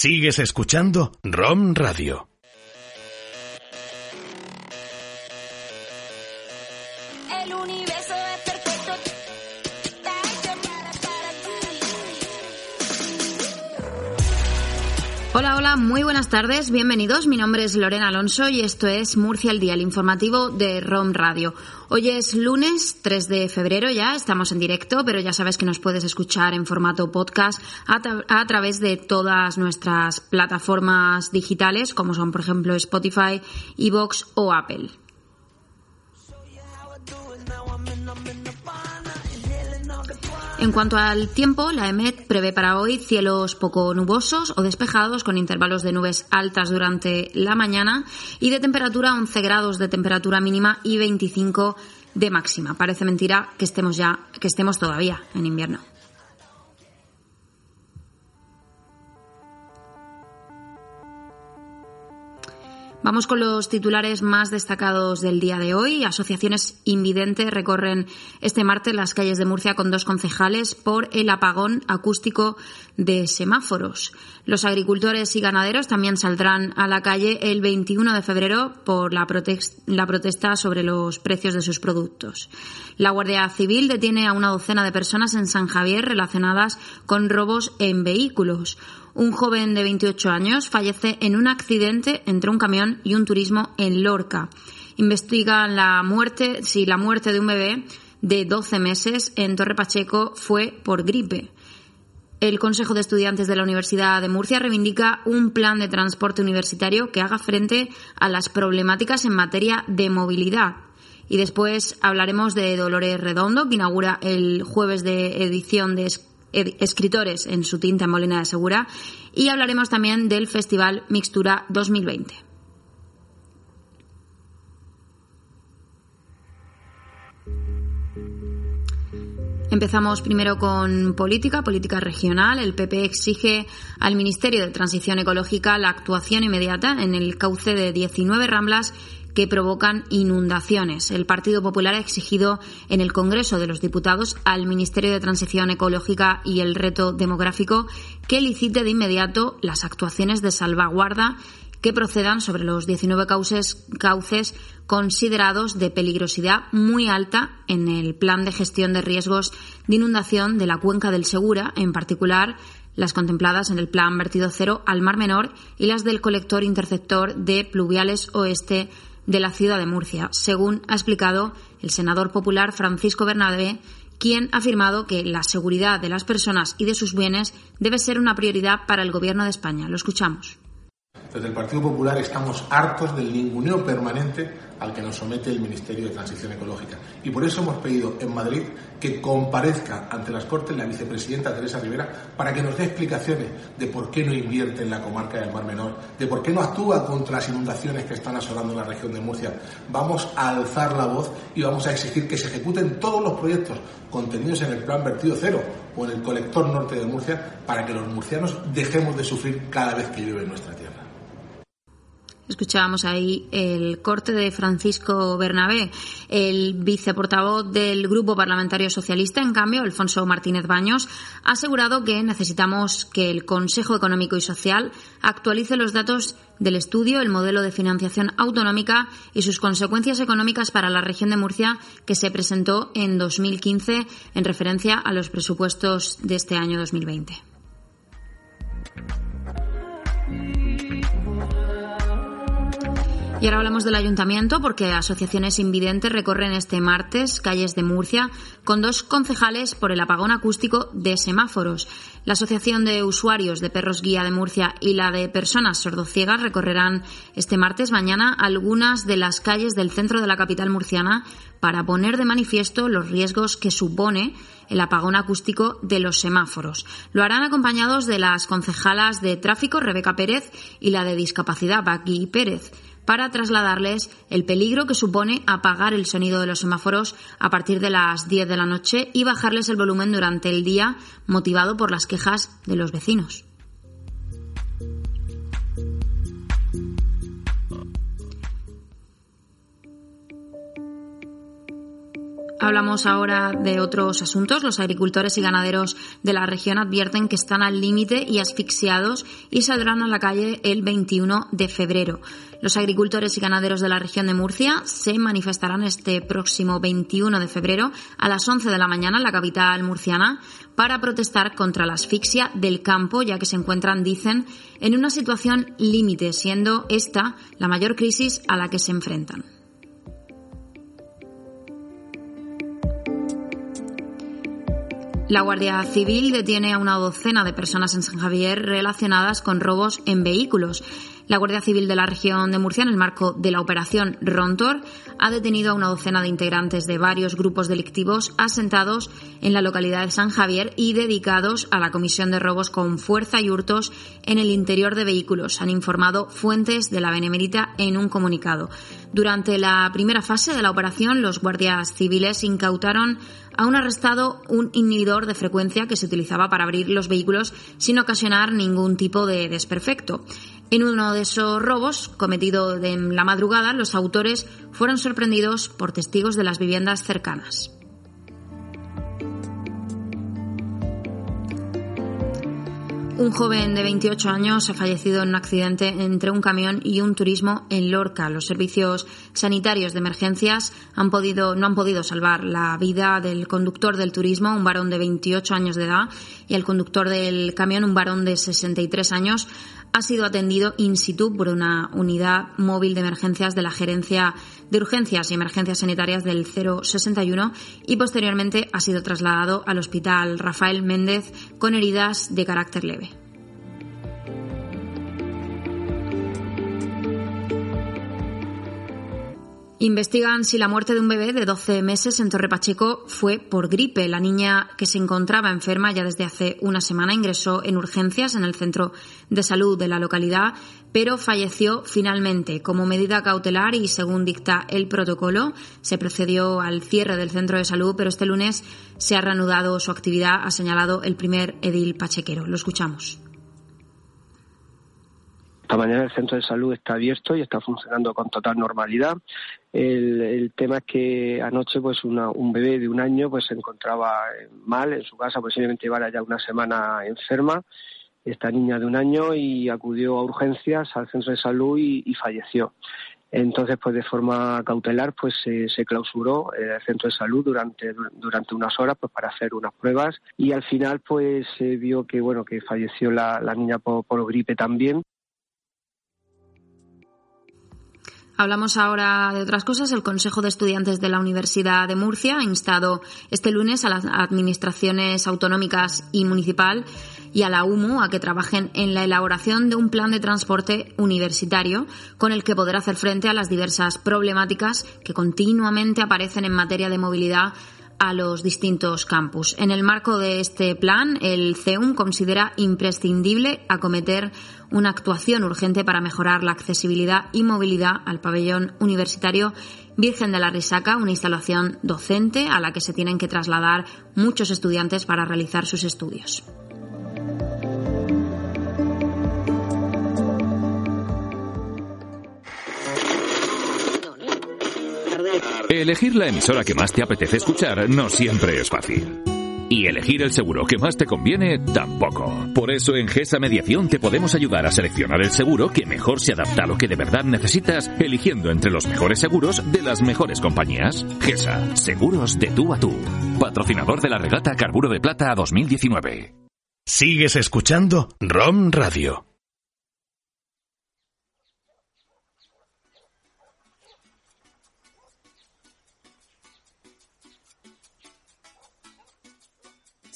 Sigues escuchando ROM Radio. Hola, hola, muy buenas tardes, bienvenidos. Mi nombre es Lorena Alonso y esto es Murcia al Día, el informativo de ROM Radio. Hoy es lunes 3 de febrero ya, estamos en directo, pero ya sabes que nos puedes escuchar en formato podcast a, a través de todas nuestras plataformas digitales, como son, por ejemplo, Spotify, Evox o Apple. En cuanto al tiempo, la EMET prevé para hoy cielos poco nubosos o despejados con intervalos de nubes altas durante la mañana y de temperatura 11 grados de temperatura mínima y 25 de máxima. Parece mentira que estemos ya que estemos todavía en invierno. Vamos con los titulares más destacados del día de hoy. Asociaciones invidentes recorren este martes las calles de Murcia con dos concejales por el apagón acústico de semáforos. Los agricultores y ganaderos también saldrán a la calle el 21 de febrero por la, la protesta sobre los precios de sus productos. La Guardia Civil detiene a una docena de personas en San Javier relacionadas con robos en vehículos. Un joven de 28 años fallece en un accidente entre un camión y un turismo en Lorca. Investigan la muerte, si la muerte de un bebé de 12 meses en Torre Pacheco fue por gripe. El Consejo de Estudiantes de la Universidad de Murcia reivindica un plan de transporte universitario que haga frente a las problemáticas en materia de movilidad. Y después hablaremos de Dolores Redondo, que inaugura el jueves de edición de escritores en su tinta en Molina de Segura. Y hablaremos también del Festival Mixtura 2020. Empezamos primero con política, política regional. El PP exige al Ministerio de Transición Ecológica la actuación inmediata en el cauce de 19 ramblas que provocan inundaciones. El Partido Popular ha exigido en el Congreso de los Diputados al Ministerio de Transición Ecológica y el Reto Demográfico que licite de inmediato las actuaciones de salvaguarda que procedan sobre los 19 cauces, cauces considerados de peligrosidad muy alta en el plan de gestión de riesgos de inundación de la cuenca del Segura, en particular las contempladas en el plan vertido cero al Mar Menor y las del colector interceptor de pluviales oeste de la ciudad de Murcia, según ha explicado el senador popular Francisco Bernabé, quien ha afirmado que la seguridad de las personas y de sus bienes debe ser una prioridad para el Gobierno de España. Lo escuchamos. Desde el Partido Popular estamos hartos del ninguneo permanente al que nos somete el Ministerio de Transición Ecológica. Y por eso hemos pedido en Madrid que comparezca ante las Cortes la vicepresidenta Teresa Rivera para que nos dé explicaciones de por qué no invierte en la comarca del Mar Menor, de por qué no actúa contra las inundaciones que están asolando la región de Murcia. Vamos a alzar la voz y vamos a exigir que se ejecuten todos los proyectos contenidos en el plan vertido cero o en el colector norte de Murcia para que los murcianos dejemos de sufrir cada vez que llueve en nuestra tierra. Escuchábamos ahí el corte de Francisco Bernabé, el viceportavoz del Grupo Parlamentario Socialista, en cambio, Alfonso Martínez Baños, ha asegurado que necesitamos que el Consejo Económico y Social actualice los datos del estudio, el modelo de financiación autonómica y sus consecuencias económicas para la región de Murcia que se presentó en 2015 en referencia a los presupuestos de este año 2020. Y ahora hablamos del ayuntamiento porque asociaciones invidentes recorren este martes calles de Murcia con dos concejales por el apagón acústico de semáforos. La Asociación de Usuarios de Perros Guía de Murcia y la de Personas Sordociegas recorrerán este martes mañana algunas de las calles del centro de la capital murciana para poner de manifiesto los riesgos que supone el apagón acústico de los semáforos. Lo harán acompañados de las concejalas de tráfico Rebeca Pérez y la de discapacidad Baqui Pérez para trasladarles el peligro que supone apagar el sonido de los semáforos a partir de las 10 de la noche y bajarles el volumen durante el día motivado por las quejas de los vecinos. Hablamos ahora de otros asuntos. Los agricultores y ganaderos de la región advierten que están al límite y asfixiados y saldrán a la calle el 21 de febrero. Los agricultores y ganaderos de la región de Murcia se manifestarán este próximo 21 de febrero a las 11 de la mañana en la capital murciana para protestar contra la asfixia del campo, ya que se encuentran, dicen, en una situación límite, siendo esta la mayor crisis a la que se enfrentan. La Guardia Civil detiene a una docena de personas en San Javier relacionadas con robos en vehículos. La Guardia Civil de la región de Murcia, en el marco de la operación Rontor, ha detenido a una docena de integrantes de varios grupos delictivos asentados en la localidad de San Javier y dedicados a la comisión de robos con fuerza y hurtos en el interior de vehículos, han informado fuentes de la Benemérita en un comunicado. Durante la primera fase de la operación, los guardias civiles incautaron a un arrestado un inhibidor de frecuencia que se utilizaba para abrir los vehículos sin ocasionar ningún tipo de desperfecto. En uno de esos robos, cometido en la madrugada, los autores fueron sorprendidos por testigos de las viviendas cercanas. Un joven de 28 años ha fallecido en un accidente entre un camión y un turismo en Lorca. Los servicios sanitarios de emergencias han podido, no han podido salvar la vida del conductor del turismo, un varón de 28 años de edad, y el conductor del camión, un varón de 63 años, ha sido atendido in situ por una unidad móvil de emergencias de la Gerencia de Urgencias y Emergencias Sanitarias del 061 y posteriormente ha sido trasladado al Hospital Rafael Méndez con heridas de carácter leve. Investigan si la muerte de un bebé de 12 meses en Torre Pacheco fue por gripe. La niña que se encontraba enferma ya desde hace una semana ingresó en urgencias en el centro de salud de la localidad, pero falleció finalmente. Como medida cautelar y según dicta el protocolo, se procedió al cierre del centro de salud, pero este lunes se ha reanudado su actividad, ha señalado el primer edil pachequero. Lo escuchamos. Esta mañana el centro de salud está abierto y está funcionando con total normalidad. El, tema es que anoche pues un bebé de un año pues se encontraba mal en su casa, posiblemente llevara ya una semana enferma, esta niña de un año y acudió a urgencias al centro de salud y, falleció. Entonces, pues de forma cautelar, pues se, clausuró el centro de salud durante durante unas horas, pues para hacer unas pruebas y al final, pues se vio que bueno que falleció la, niña por gripe también. Hablamos ahora de otras cosas. El Consejo de Estudiantes de la Universidad de Murcia ha instado este lunes a las administraciones autonómicas y municipal y a la UMU a que trabajen en la elaboración de un plan de transporte universitario con el que poder hacer frente a las diversas problemáticas que continuamente aparecen en materia de movilidad a los distintos campus. En el marco de este plan, el CEUM considera imprescindible acometer una actuación urgente para mejorar la accesibilidad y movilidad al pabellón universitario Virgen de la Risaca, una instalación docente a la que se tienen que trasladar muchos estudiantes para realizar sus estudios. Elegir la emisora que más te apetece escuchar no siempre es fácil. Y elegir el seguro que más te conviene tampoco. Por eso en GESA Mediación te podemos ayudar a seleccionar el seguro que mejor se adapta a lo que de verdad necesitas, eligiendo entre los mejores seguros de las mejores compañías. GESA, seguros de tú a tú. Patrocinador de la regata Carburo de Plata 2019. Sigues escuchando ROM Radio.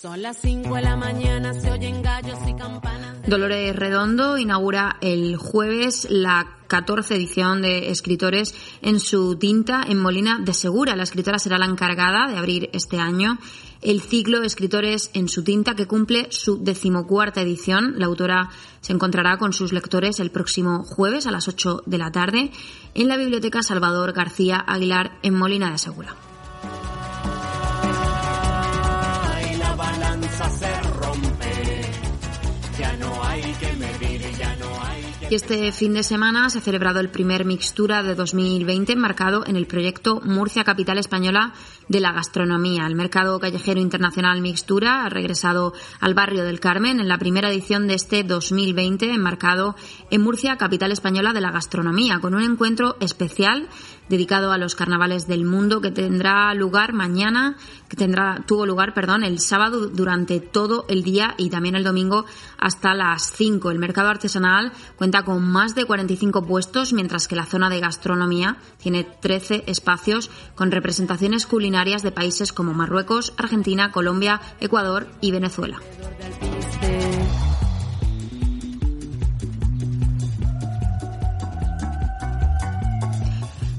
Son las 5 de la mañana, se oyen gallos y campanas. Dolores Redondo inaugura el jueves la 14 edición de Escritores en su tinta en Molina de Segura. La escritora será la encargada de abrir este año el ciclo Escritores en su tinta que cumple su decimocuarta edición. La autora se encontrará con sus lectores el próximo jueves a las 8 de la tarde en la Biblioteca Salvador García Aguilar en Molina de Segura. Y este fin de semana se ha celebrado el primer Mixtura de 2020 enmarcado en el proyecto Murcia Capital Española de la Gastronomía. El mercado callejero internacional Mixtura ha regresado al barrio del Carmen en la primera edición de este 2020 enmarcado en Murcia Capital Española de la Gastronomía con un encuentro especial dedicado a los carnavales del mundo que tendrá lugar mañana, que tendrá, tuvo lugar, perdón, el sábado durante todo el día y también el domingo hasta las 5. El mercado artesanal cuenta con más de 45 puestos, mientras que la zona de gastronomía tiene 13 espacios con representaciones culinarias de países como Marruecos, Argentina, Colombia, Ecuador y Venezuela.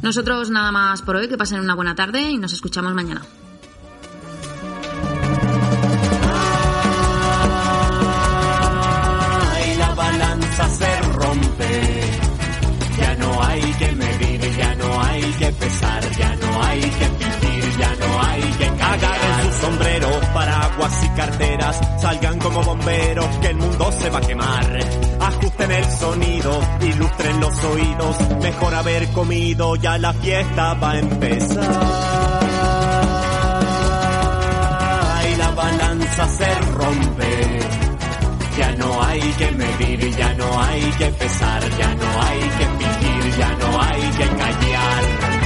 Nosotros nada más por hoy, que pasen una buena tarde y nos escuchamos mañana. la balanza se rompe. Ya no hay que medir, ya no hay que pesar, ya no hay que fingir, ya no hay que cagar en sus sombreros, paraguas y carteras, salgan como bomberos, que el mundo se va a quemar. Ajusten el sonido, ilustren los oídos, mejor haber comido, ya la fiesta va a empezar. Y la balanza se rompe. Ya no hay que medir, ya no hay que pesar, ya no hay que fingir, ya no hay que callar.